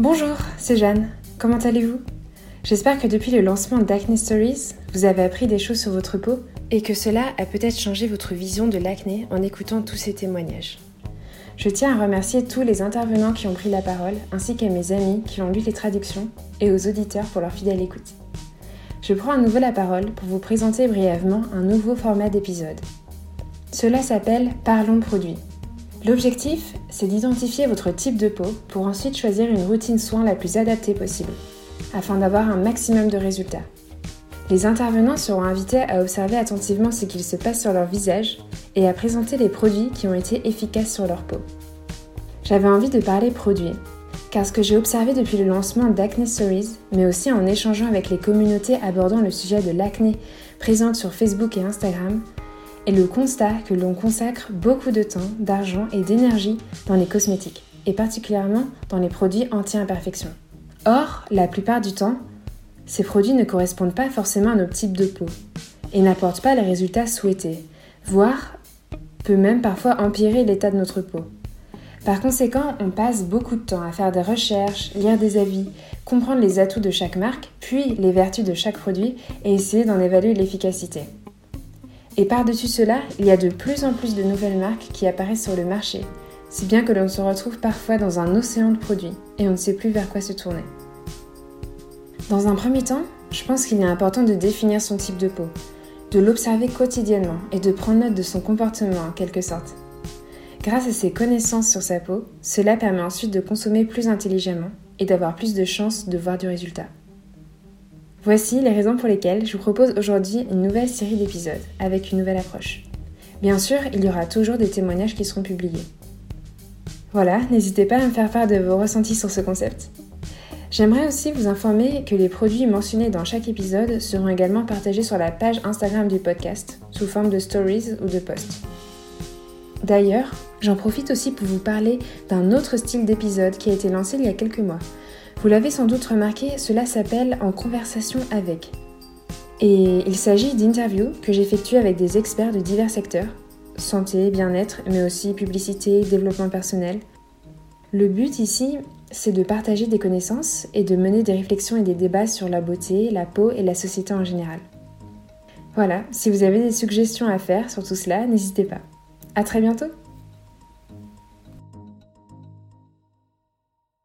Bonjour, c'est Jeanne. Comment allez-vous? J'espère que depuis le lancement d'Acne Stories, vous avez appris des choses sur votre peau et que cela a peut-être changé votre vision de l'acné en écoutant tous ces témoignages. Je tiens à remercier tous les intervenants qui ont pris la parole, ainsi qu'à mes amis qui ont lu les traductions et aux auditeurs pour leur fidèle écoute. Je prends à nouveau la parole pour vous présenter brièvement un nouveau format d'épisode. Cela s'appelle Parlons produits. L'objectif, c'est d'identifier votre type de peau pour ensuite choisir une routine soin la plus adaptée possible, afin d'avoir un maximum de résultats. Les intervenants seront invités à observer attentivement ce qu'il se passe sur leur visage et à présenter les produits qui ont été efficaces sur leur peau. J'avais envie de parler produits, car ce que j'ai observé depuis le lancement d'Acne Stories, mais aussi en échangeant avec les communautés abordant le sujet de l'acné présentes sur Facebook et Instagram, et le constat que l'on consacre beaucoup de temps, d'argent et d'énergie dans les cosmétiques, et particulièrement dans les produits anti-imperfection. Or, la plupart du temps, ces produits ne correspondent pas forcément à nos types de peau et n'apportent pas les résultats souhaités, voire peut même parfois empirer l'état de notre peau. Par conséquent, on passe beaucoup de temps à faire des recherches, lire des avis, comprendre les atouts de chaque marque, puis les vertus de chaque produit et essayer d'en évaluer l'efficacité. Et par-dessus cela, il y a de plus en plus de nouvelles marques qui apparaissent sur le marché, si bien que l'on se retrouve parfois dans un océan de produits et on ne sait plus vers quoi se tourner. Dans un premier temps, je pense qu'il est important de définir son type de peau, de l'observer quotidiennement et de prendre note de son comportement en quelque sorte. Grâce à ses connaissances sur sa peau, cela permet ensuite de consommer plus intelligemment et d'avoir plus de chances de voir du résultat. Voici les raisons pour lesquelles je vous propose aujourd'hui une nouvelle série d'épisodes avec une nouvelle approche. Bien sûr, il y aura toujours des témoignages qui seront publiés. Voilà, n'hésitez pas à me faire part de vos ressentis sur ce concept. J'aimerais aussi vous informer que les produits mentionnés dans chaque épisode seront également partagés sur la page Instagram du podcast, sous forme de stories ou de posts. D'ailleurs, j'en profite aussi pour vous parler d'un autre style d'épisode qui a été lancé il y a quelques mois, vous l'avez sans doute remarqué, cela s'appelle En conversation avec. Et il s'agit d'interviews que j'effectue avec des experts de divers secteurs, santé, bien-être, mais aussi publicité, développement personnel. Le but ici, c'est de partager des connaissances et de mener des réflexions et des débats sur la beauté, la peau et la société en général. Voilà, si vous avez des suggestions à faire sur tout cela, n'hésitez pas. À très bientôt